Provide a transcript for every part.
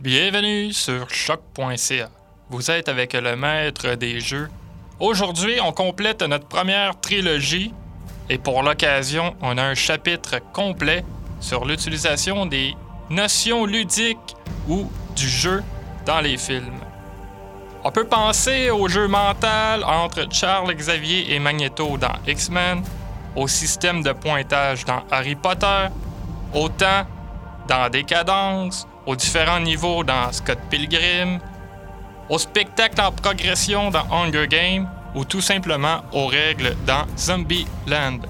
Bienvenue sur choc.ca. Vous êtes avec le maître des jeux. Aujourd'hui, on complète notre première trilogie et pour l'occasion, on a un chapitre complet sur l'utilisation des notions ludiques ou du jeu dans les films. On peut penser au jeu mental entre Charles Xavier et Magneto dans X-Men, au système de pointage dans Harry Potter, au temps dans Décadence, aux différents niveaux dans Scott Pilgrim, au spectacle en progression dans Hunger Games ou tout simplement aux règles dans Zombie Land.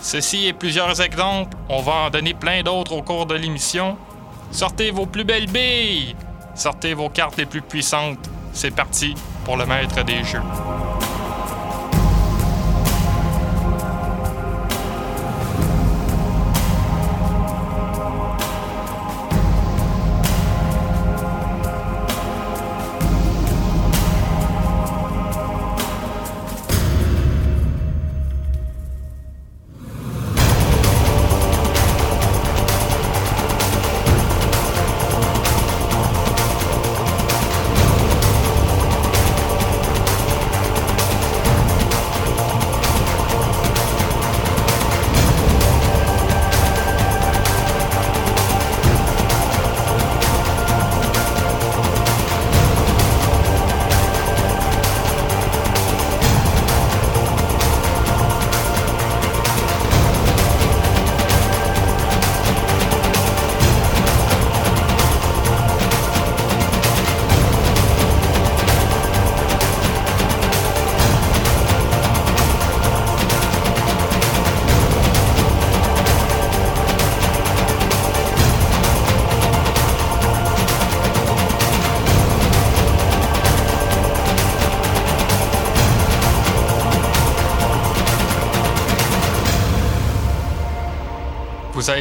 Ceci est plusieurs exemples, on va en donner plein d'autres au cours de l'émission. Sortez vos plus belles billes, sortez vos cartes les plus puissantes. C'est parti pour le maître des jeux.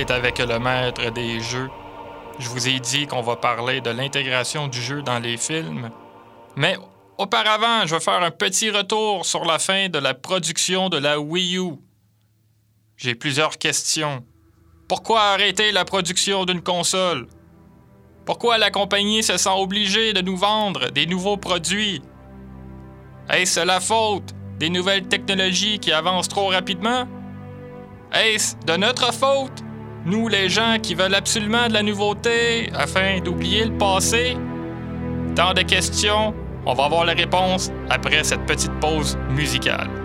Avec le maître des jeux. Je vous ai dit qu'on va parler de l'intégration du jeu dans les films. Mais auparavant, je vais faire un petit retour sur la fin de la production de la Wii U. J'ai plusieurs questions. Pourquoi arrêter la production d'une console? Pourquoi la compagnie se sent obligée de nous vendre des nouveaux produits? Est-ce la faute des nouvelles technologies qui avancent trop rapidement? Est-ce de notre faute, nous les gens qui veulent absolument de la nouveauté afin d'oublier le passé? Tant de questions, on va avoir la réponse après cette petite pause musicale.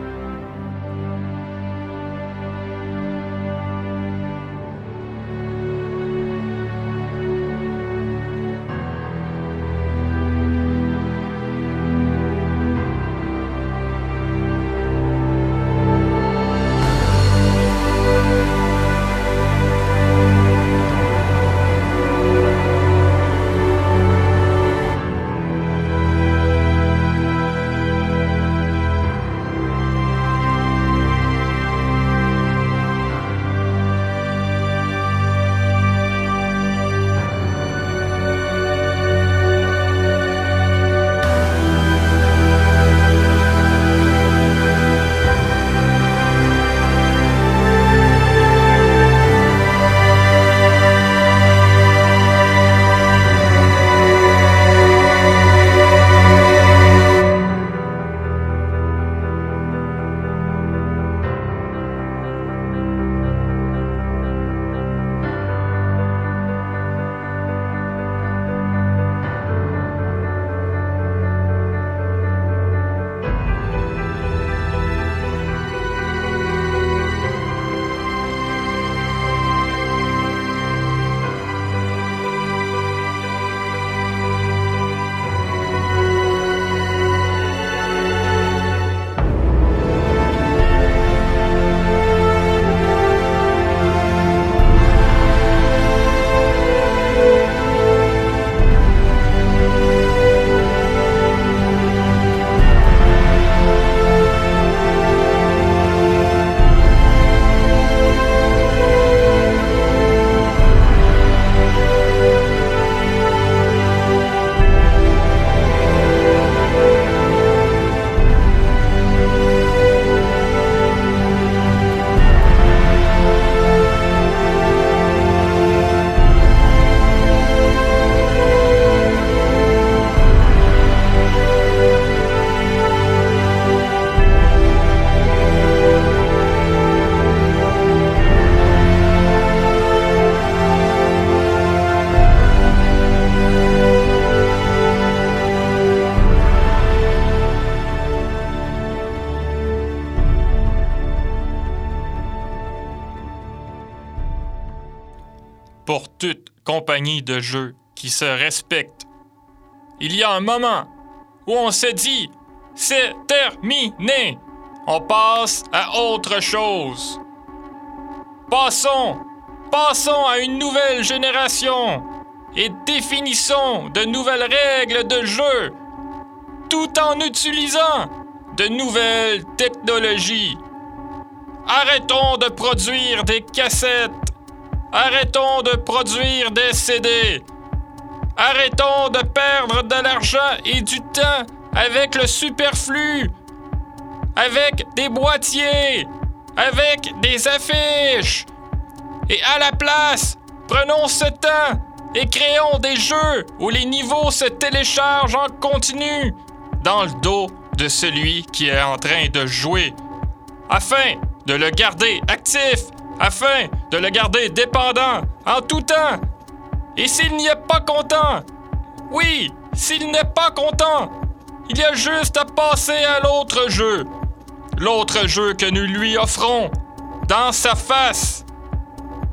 Compagnie de jeux qui se respectent. Il y a un moment où on se dit c'est terminé. On passe à autre chose. Passons, passons à une nouvelle génération et définissons de nouvelles règles de jeu tout en utilisant de nouvelles technologies. Arrêtons de produire des cassettes. Arrêtons de produire des CD. Arrêtons de perdre de l'argent et du temps avec le superflu. Avec des boîtiers. Avec des affiches. Et à la place, prenons ce temps et créons des jeux où les niveaux se téléchargent en continu dans le dos de celui qui est en train de jouer, afin de le garder actif, afin de le garder dépendant en tout temps. Et s'il n'y est pas content, oui, s'il n'est pas content, il y a juste à passer à l'autre jeu. L'autre jeu que nous lui offrons, dans sa face,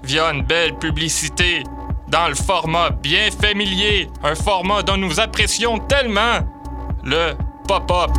via une belle publicité, dans le format bien familier, un format dont nous apprécions tellement, le pop-up.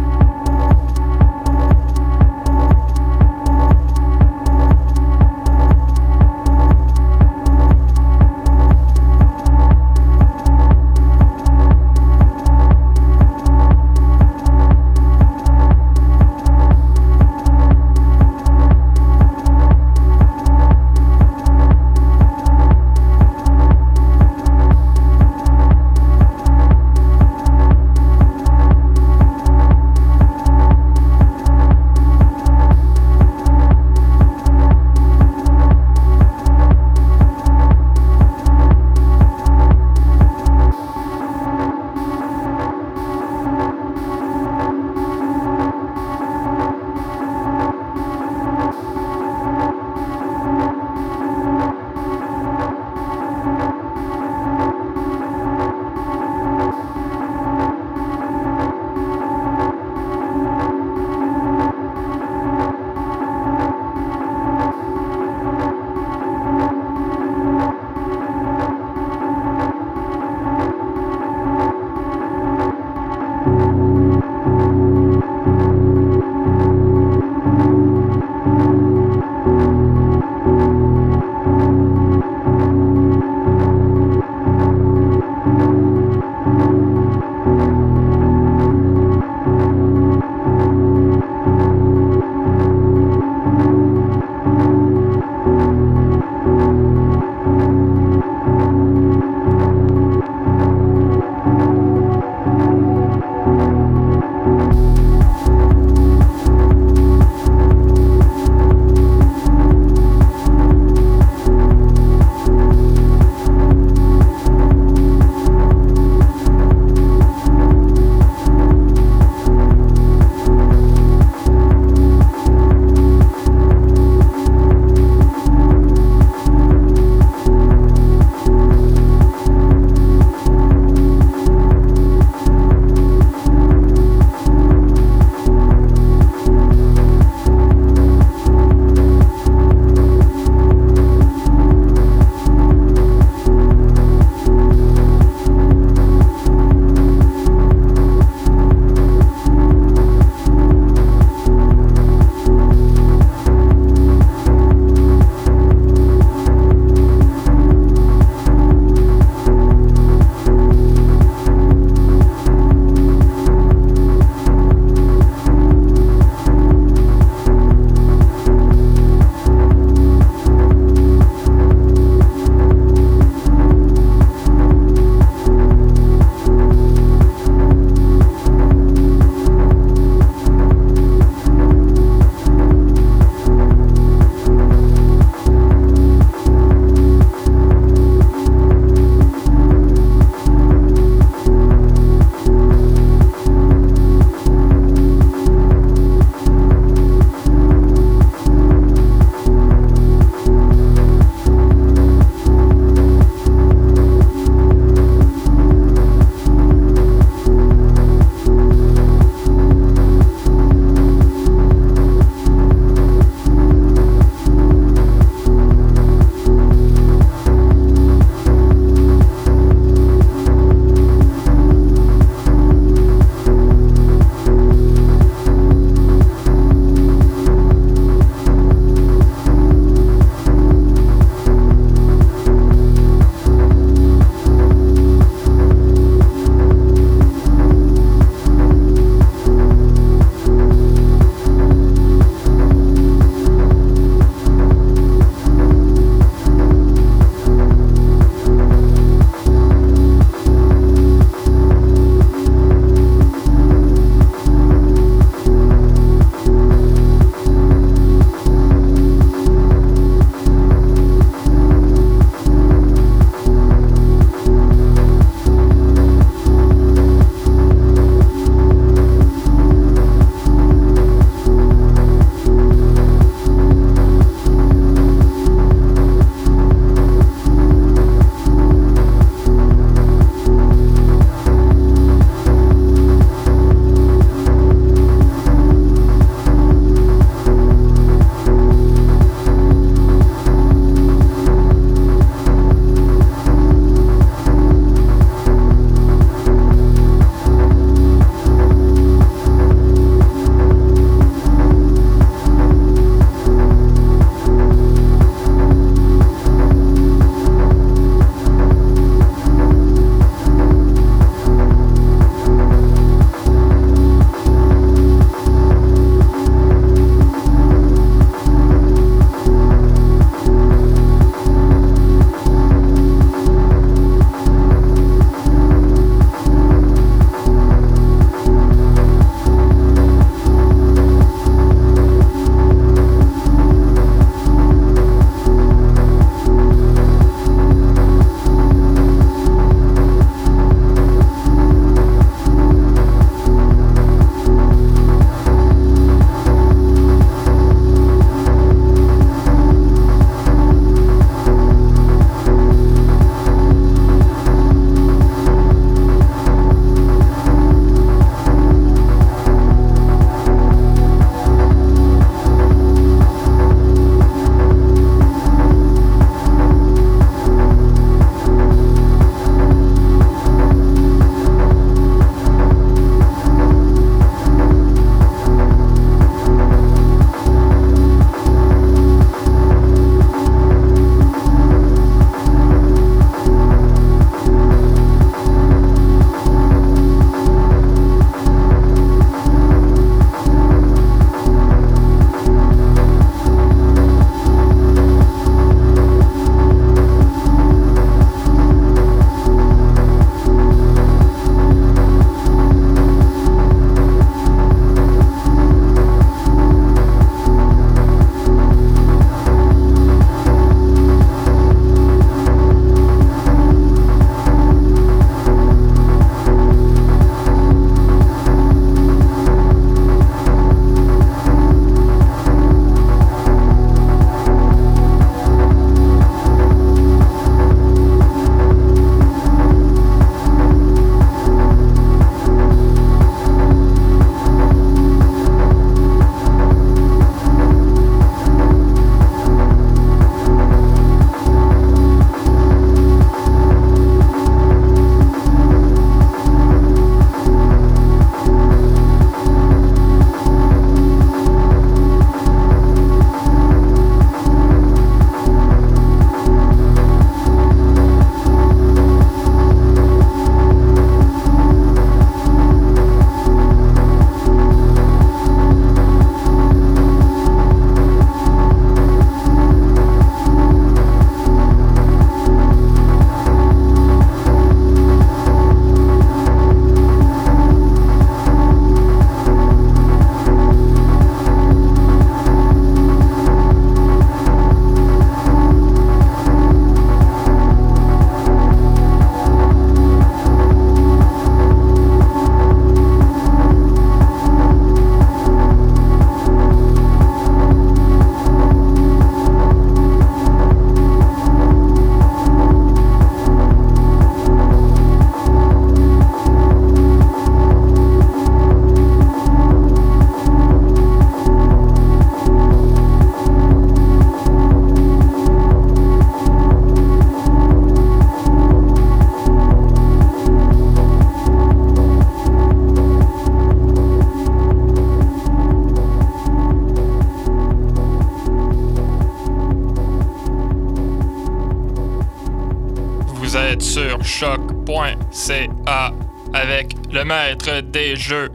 choc.ca avec le maître des jeux.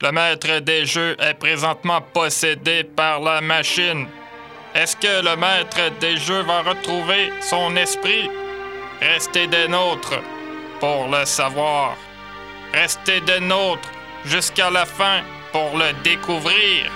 Le maître des jeux est présentement possédé par la machine. Est-ce que le maître des jeux va retrouver son esprit? Restez des nôtres pour le savoir. Restez des nôtres jusqu'à la fin pour le découvrir.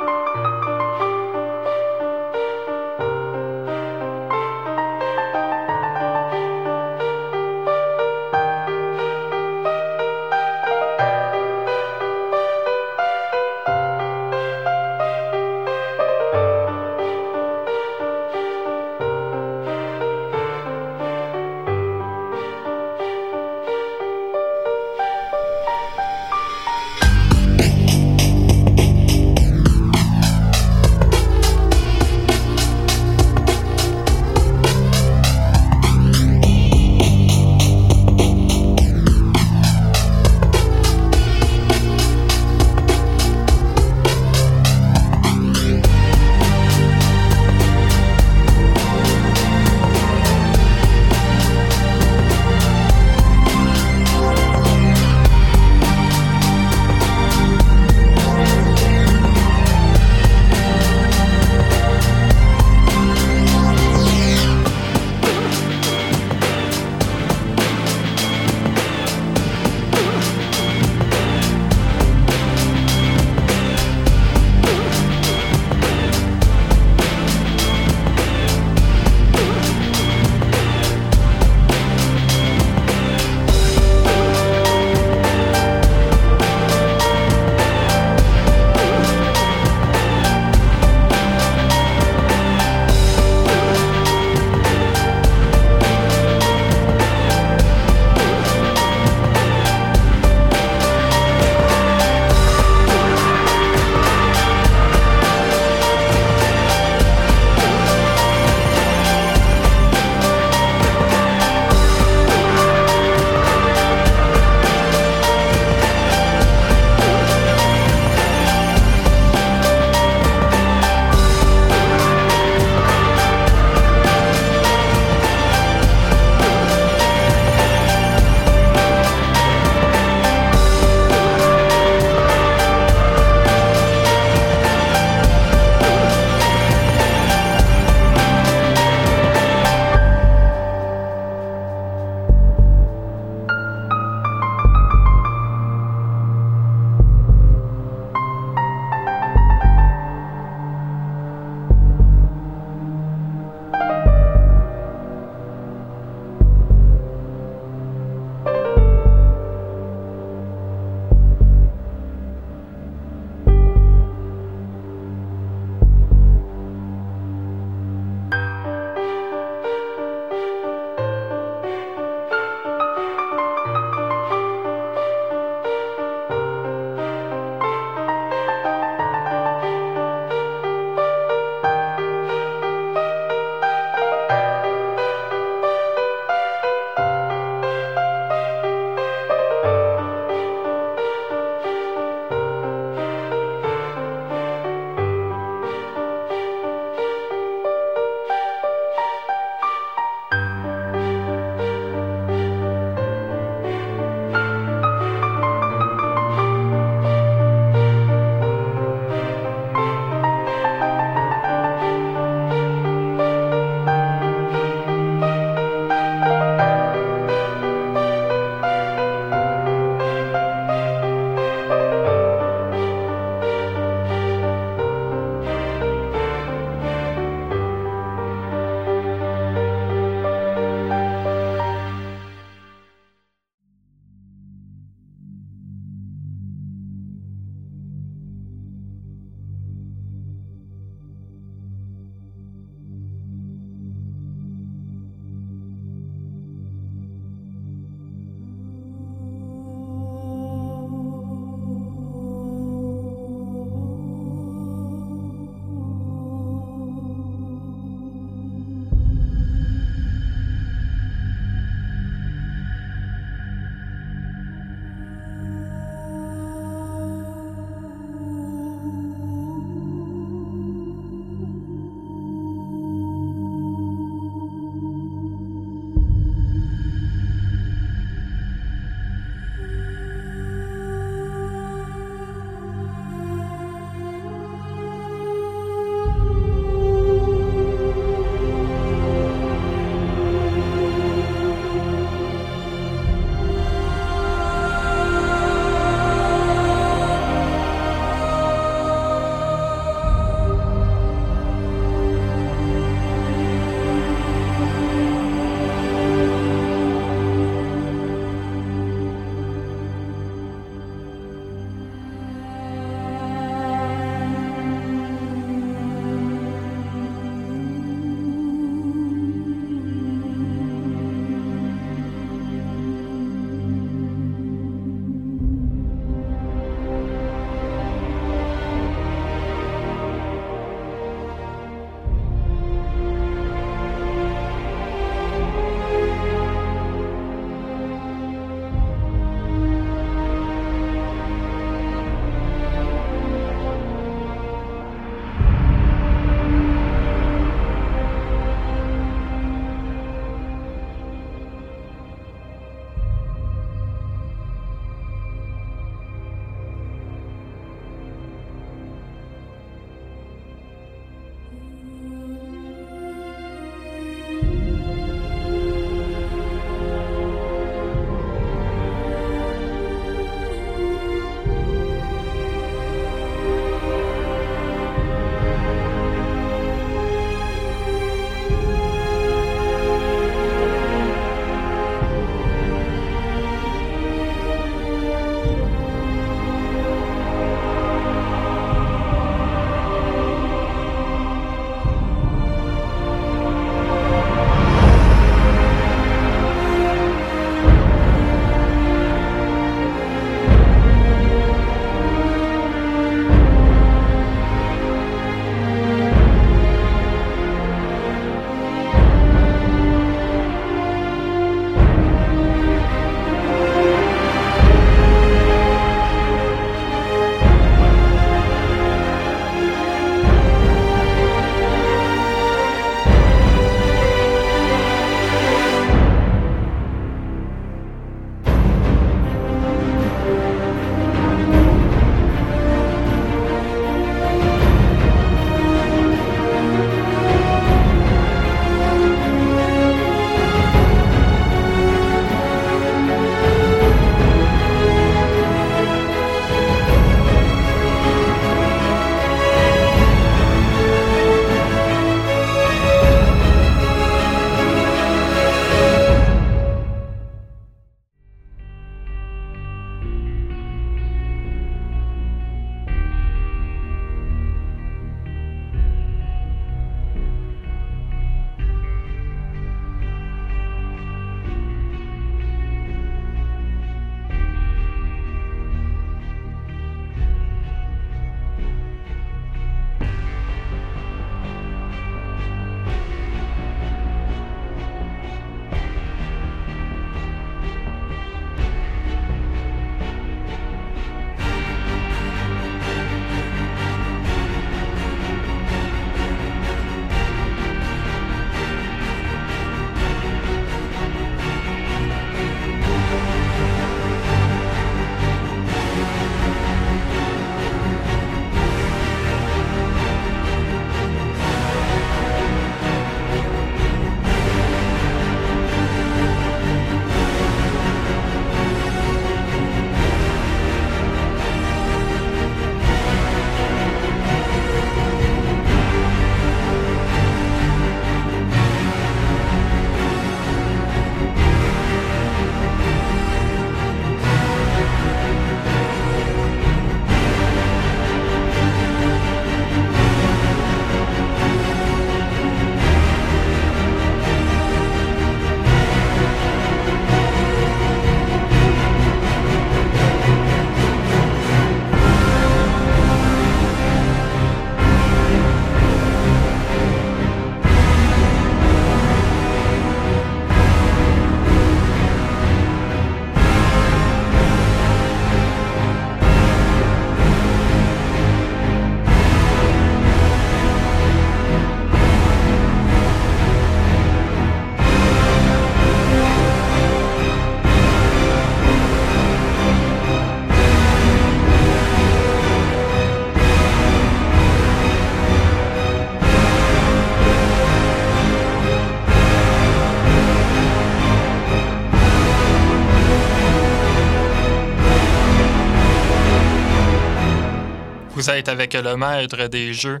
Avec le maître des jeux.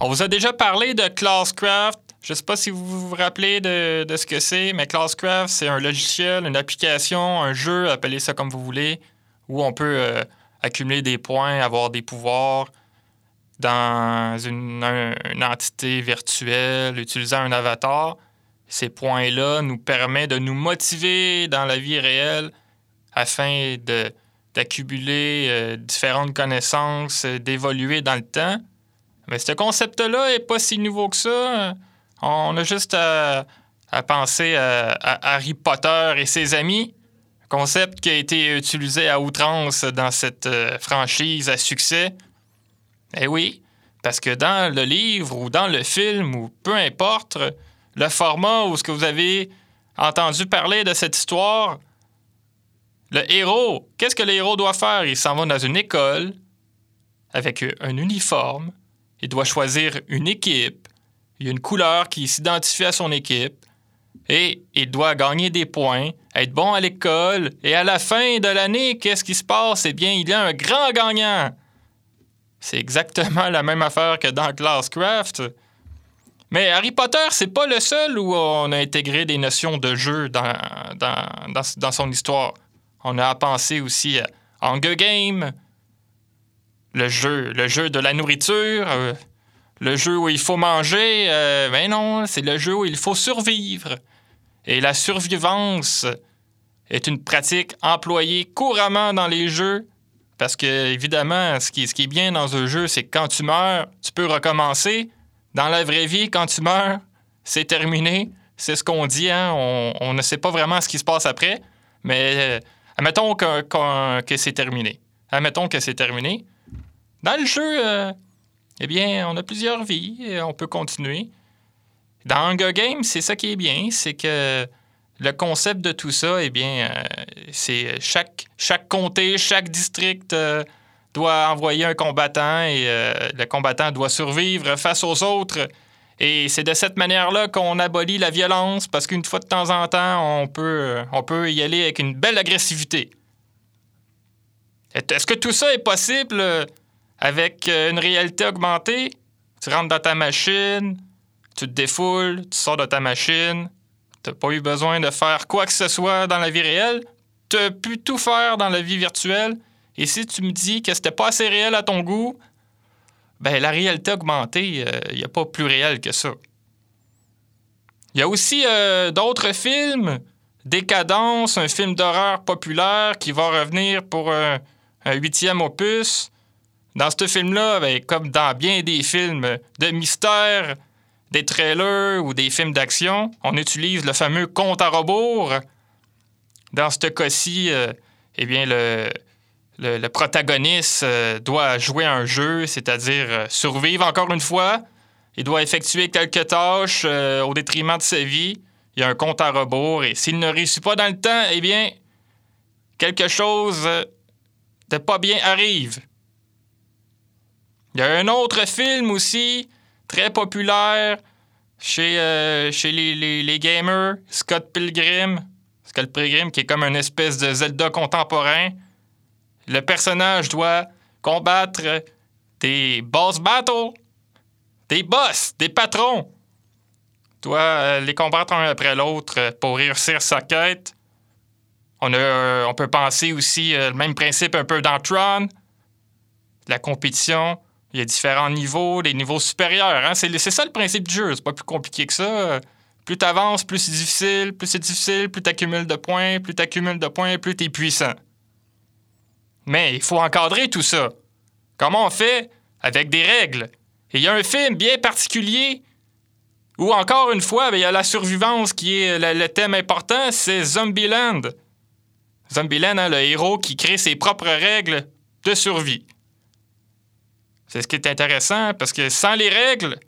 On vous a déjà parlé de Classcraft. Je ne sais pas si vous vous rappelez de, ce que c'est, mais Classcraft, c'est un logiciel, une application, un jeu, appelez ça comme vous voulez, où on peut euh, accumuler des points, avoir des pouvoirs dans une, entité virtuelle, utilisant un avatar. Ces points-là nous permettent de nous motiver dans la vie réelle afin de, d'accumuler euh, différentes connaissances, euh, d'évoluer dans le temps. Mais ce concept-là n'est pas si nouveau que ça. On a juste à, penser à, Harry Potter et ses amis, concept qui a été utilisé à outrance dans cette euh, franchise à succès. Eh oui, parce que dans le livre ou dans le film ou peu importe, le format où ce que vous avez entendu parler de cette histoire, le héros, qu'est-ce que le héros doit faire? Il s'en va dans une école avec un uniforme. Il doit choisir une équipe. Il y a une couleur qui s'identifie à son équipe. Et il doit gagner des points, être bon à l'école. Et à la fin de l'année, qu'est-ce qui se passe? Eh bien, il y a un grand gagnant. C'est exactement la même affaire que dans Classcraft. Mais Harry Potter, c'est pas le seul où on a intégré des notions de jeu dans son histoire. On a à penser aussi à Hunger Game, le jeu, le jeu de la nourriture, euh, le jeu où il faut manger. Euh, ben non, c'est le jeu où il faut survivre. Et la survivance est une pratique employée couramment dans les jeux. Parce que, évidemment, ce qui, est bien dans un jeu, c'est que quand tu meurs, tu peux recommencer. Dans la vraie vie, quand tu meurs, c'est terminé. C'est ce qu'on dit, hein? on, on, ne sait pas vraiment ce qui se passe après. Mais euh, Admettons que, c'est terminé. Admettons que c'est terminé. Dans le jeu, euh, eh bien, on a plusieurs vies et on peut continuer. Dans Hunger Games, c'est ça qui est bien, c'est que le concept de tout ça, eh bien, euh, c'est chaque, chaque comté, chaque district euh, doit envoyer un combattant et le combattant doit survivre face aux autres et c'est de cette manière-là qu'on abolit la violence, parce qu'une fois de temps en temps, on peut, on peut y aller avec une belle agressivité. Est-ce que tout ça est possible euh, avec euh, une réalité augmentée? Tu rentres dans ta machine, tu te défoules, tu sors de ta machine, tu n'as pas eu besoin de faire quoi que ce soit dans la vie réelle, tu as pu tout faire dans la vie virtuelle, et si tu me dis que c'était pas assez réel à ton goût, ben, la réalité augmentée, il euh, n'y a pas plus réel que ça. Il y a aussi euh, d'autres films. Décadence, un film d'horreur populaire qui va revenir pour un, huitième opus. Dans ce film-là, ben, comme dans bien des films de mystère, des trailers ou des films d'action, on utilise le fameux compte à rebours. Dans ce cas-ci, euh, eh bien, le, le, protagoniste euh, doit jouer un jeu, c'est-à-dire euh, survivre encore une fois. Il doit effectuer quelques tâches euh, au détriment de sa vie. Il y a un compte à rebours et s'il ne réussit pas dans le temps, eh bien, quelque chose de pas bien arrive. Il y a un autre film aussi, très populaire chez, les, les, gamers, Scott Pilgrim. Scott Pilgrim, qui est comme une espèce de Zelda contemporain le personnage doit combattre des boss battles, des boss, des patrons. Doit euh, les combattre un après l'autre pour réussir sa quête. On, a, on peut penser aussi euh, le même principe un peu dans Tron. La compétition, il y a différents niveaux, des niveaux supérieurs. Hein? C'est, ça le principe du jeu, c'est pas plus compliqué que ça. Plus tu avances, plus c'est difficile, plus c'est difficile, plus tu accumules de points, plus tu accumules de points, plus tu es puissant. Mais il faut encadrer tout ça. Comment on fait? Avec des règles? Et il y a un film bien particulier où, encore une fois, ben, il y a la survivance qui est le, thème important, c'est Zombieland. Zombieland, hein, le héros qui crée ses propres règles de survie. C'est ce qui est intéressant parce que sans les règles,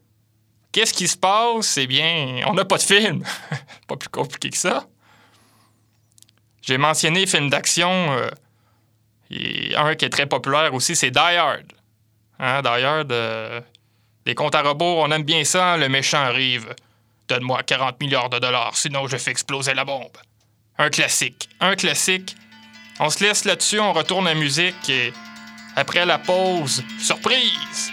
qu'est-ce qui se passe? Eh bien, on n'a pas de film. pas plus compliqué que ça. J'ai mentionné film d'action. Euh, un qui est très populaire aussi, c'est Die Hard. Hein, Die Hard, euh, comptes à rebours, on aime bien ça, le méchant arrive. Donne-moi 40 milliards de dollars, sinon je fais exploser la bombe. Un classique. Un classique. On se laisse là-dessus, on retourne à la musique et après la pause. Surprise!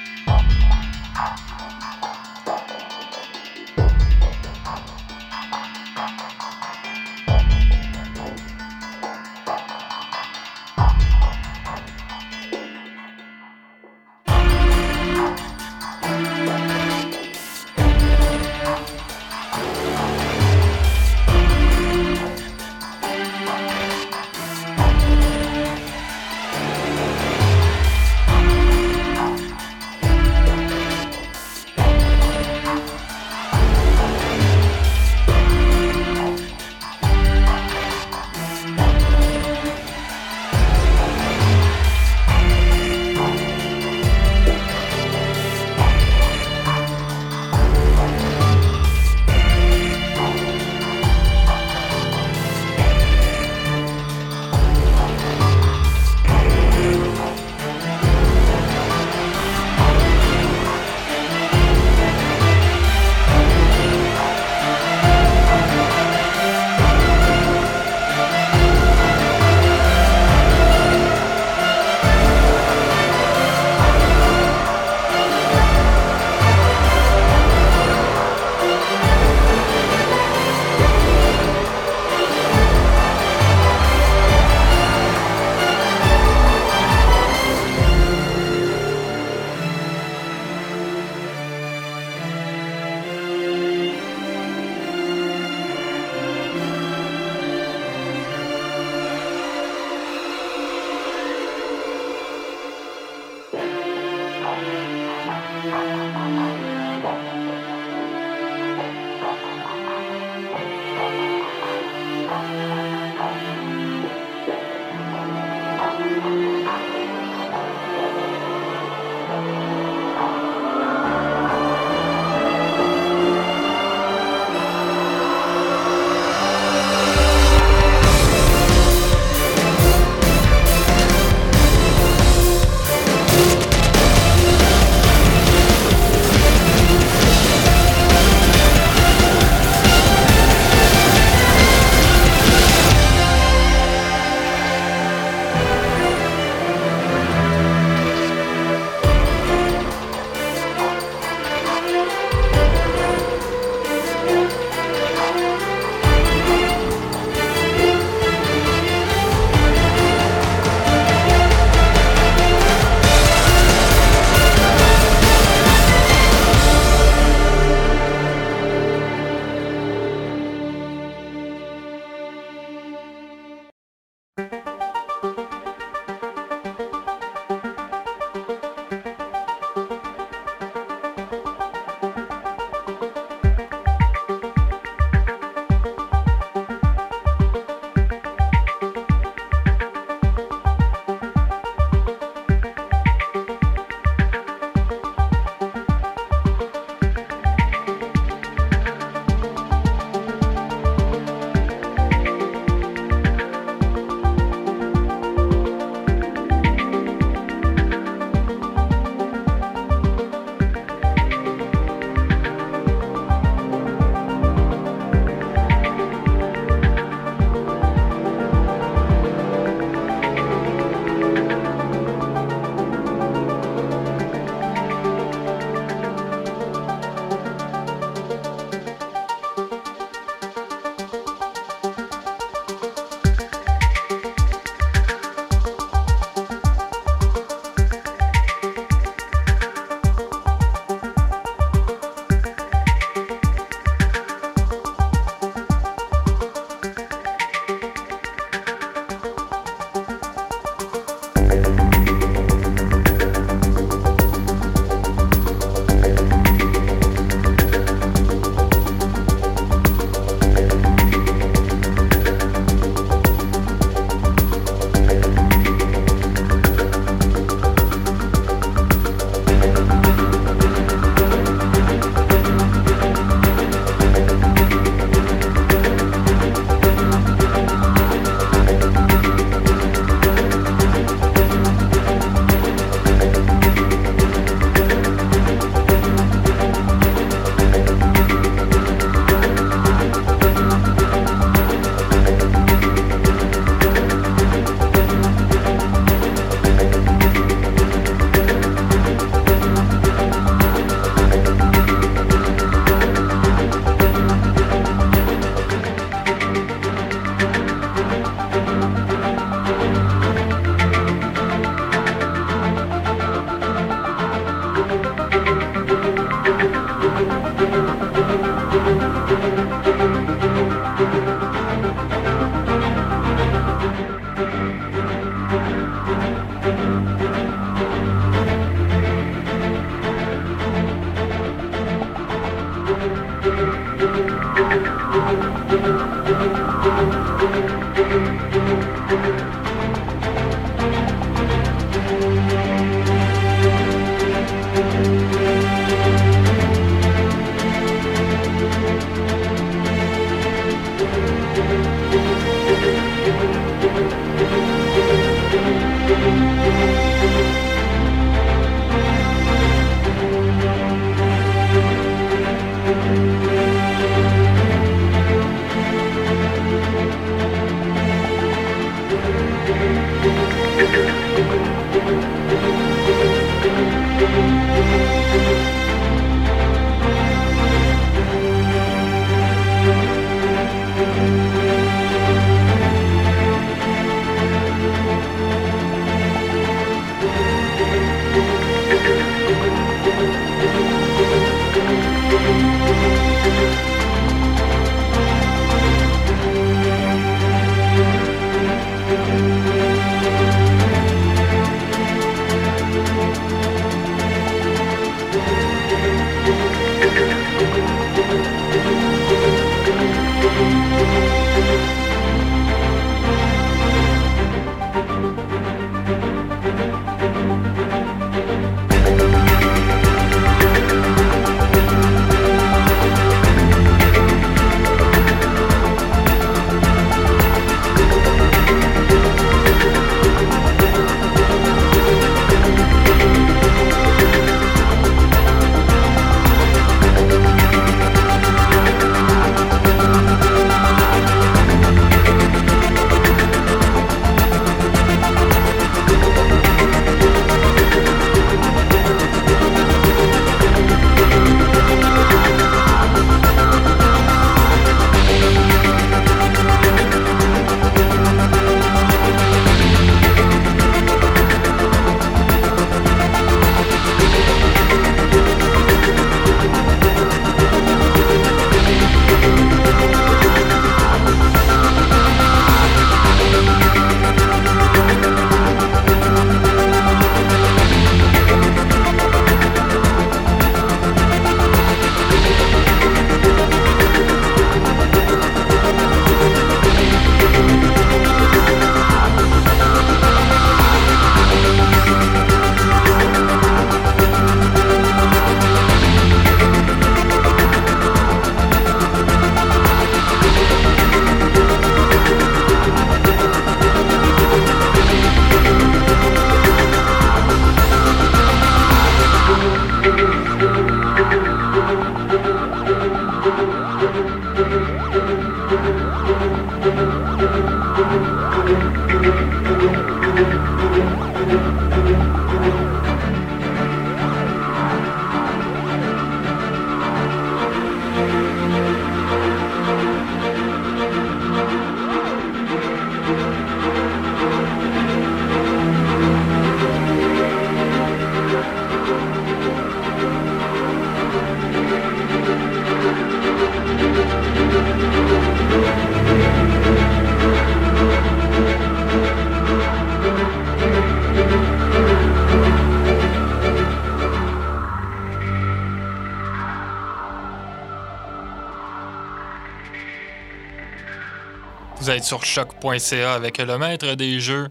Sur choc.ca avec le maître des jeux.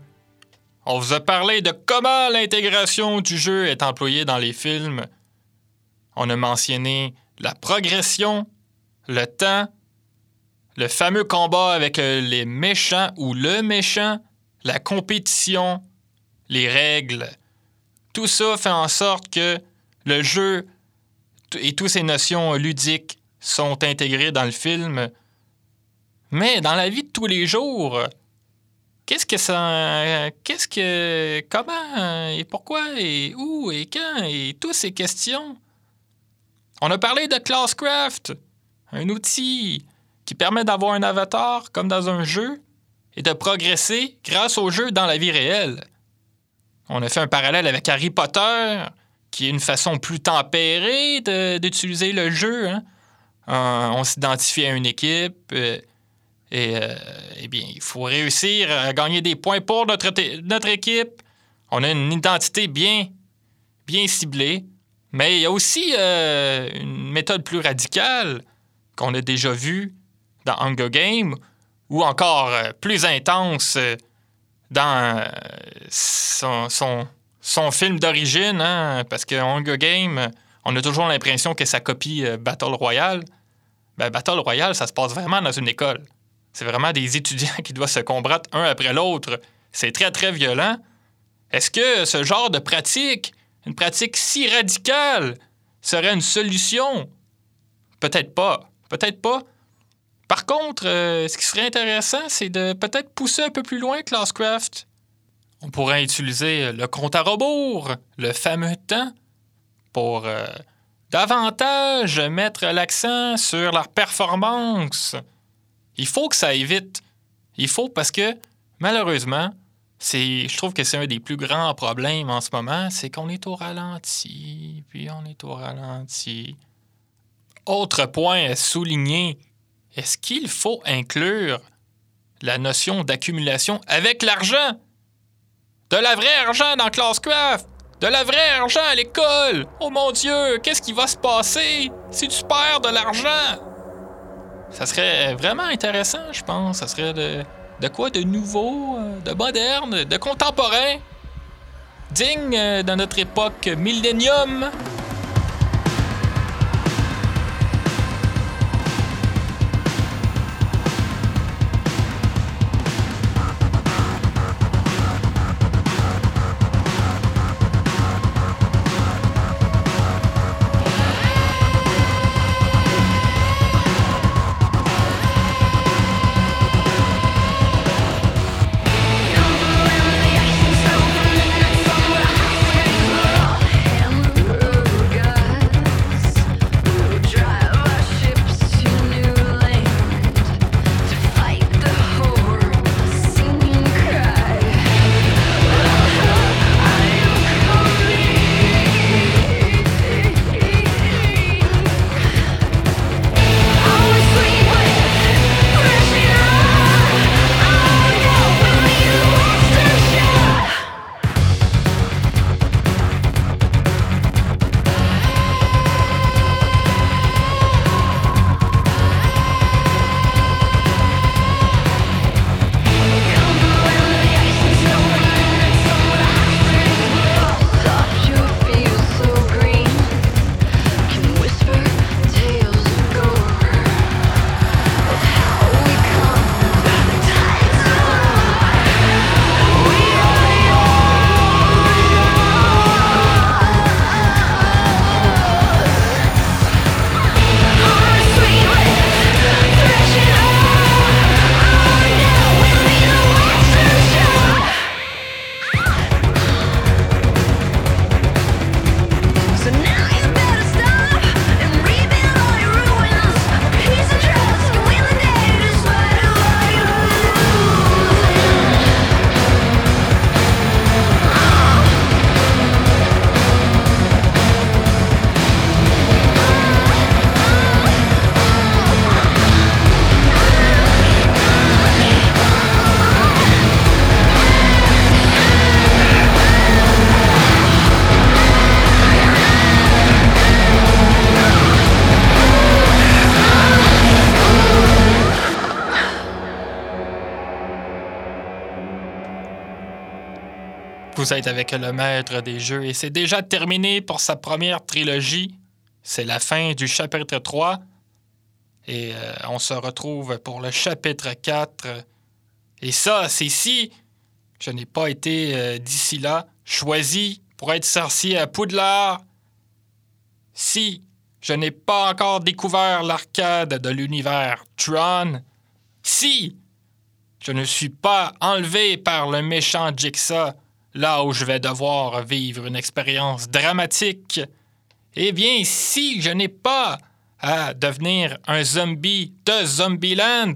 On vous a parlé de comment l'intégration du jeu est employée dans les films. On a mentionné la progression, le temps, le fameux combat avec euh, les méchants ou le méchant, la compétition, les règles. Tout ça fait en sorte que le jeu et toutes ces notions ludiques sont intégrées dans le film mais dans la vie de tous les jours, qu'est-ce que ça. Qu'est-ce que. Comment et pourquoi et où et quand et toutes ces questions? On a parlé de Classcraft, un outil qui permet d'avoir un avatar comme dans un jeu et de progresser grâce au jeu dans la vie réelle. On a fait un parallèle avec Harry Potter, qui est une façon plus tempérée d'utiliser le jeu. Hein. Euh, on s'identifie à une équipe. Euh, et euh, eh bien, il faut réussir à gagner des points pour notre, équipe. On a une identité bien, bien ciblée. Mais il y a aussi euh, une méthode plus radicale qu'on a déjà vue dans Hunger Games ou encore euh, plus intense dans son, son, film d'origine, hein, parce que Hunger Games, on a toujours l'impression que ça copie Battle Royale. Ben, Battle Royale, ça se passe vraiment dans une école. C'est vraiment des étudiants qui doivent se combattre un après l'autre. C'est très, très violent. Est-ce que ce genre de pratique, une pratique si radicale, serait une solution? Peut-être pas. Peut-être pas. Par contre, euh, ce qui serait intéressant, c'est de peut-être pousser un peu plus loin Classcraft. On pourrait utiliser le compte à rebours, le fameux temps, pour euh, davantage mettre l'accent sur leur performance. Il faut que ça aille vite. Il faut parce que, malheureusement, c'est, je trouve que c'est un des plus grands problèmes en ce moment, c'est qu'on est au ralenti, puis on est au ralenti. Autre point à souligner, est-ce qu'il faut inclure la notion d'accumulation avec l'argent? De la vraie argent dans Classcraft! De la vraie argent à l'école! Oh mon Dieu, qu'est-ce qui va se passer si tu perds de l'argent? Ça serait vraiment intéressant, je pense. Ça serait de, quoi de nouveau, euh, de moderne, de contemporain, digne euh, de notre époque millénium. Vous êtes avec le maître des jeux et c'est déjà terminé pour sa première trilogie. C'est la fin du chapitre 3 et euh, on se retrouve pour le chapitre 4. Et ça, c'est si je n'ai pas été euh, d'ici là choisi pour être sorcier à Poudlard. Si je n'ai pas encore découvert l'arcade de l'univers Tron. Si je ne suis pas enlevé par le méchant Jigsaw là où je vais devoir vivre une expérience dramatique, eh bien, si je n'ai pas à devenir un zombie de Zombieland,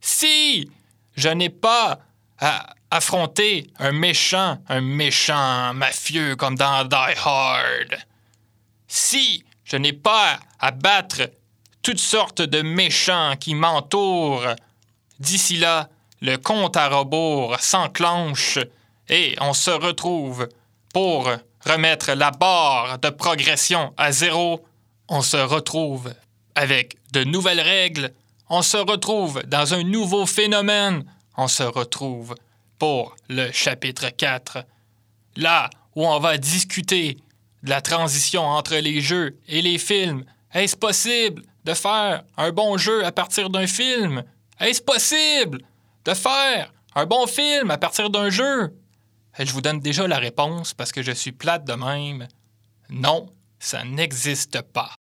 si je n'ai pas à affronter un méchant, un méchant mafieux comme dans Die Hard, si je n'ai pas à battre toutes sortes de méchants qui m'entourent, d'ici là, le compte à rebours s'enclenche et on se retrouve pour remettre la barre de progression à zéro. On se retrouve avec de nouvelles règles. On se retrouve dans un nouveau phénomène. On se retrouve pour le chapitre 4. Là où on va discuter de la transition entre les jeux et les films. Est-ce possible de faire un bon jeu à partir d'un film? Est-ce possible de faire un bon film à partir d'un jeu? Je vous donne déjà la réponse parce que je suis plate de même. Non, ça n'existe pas.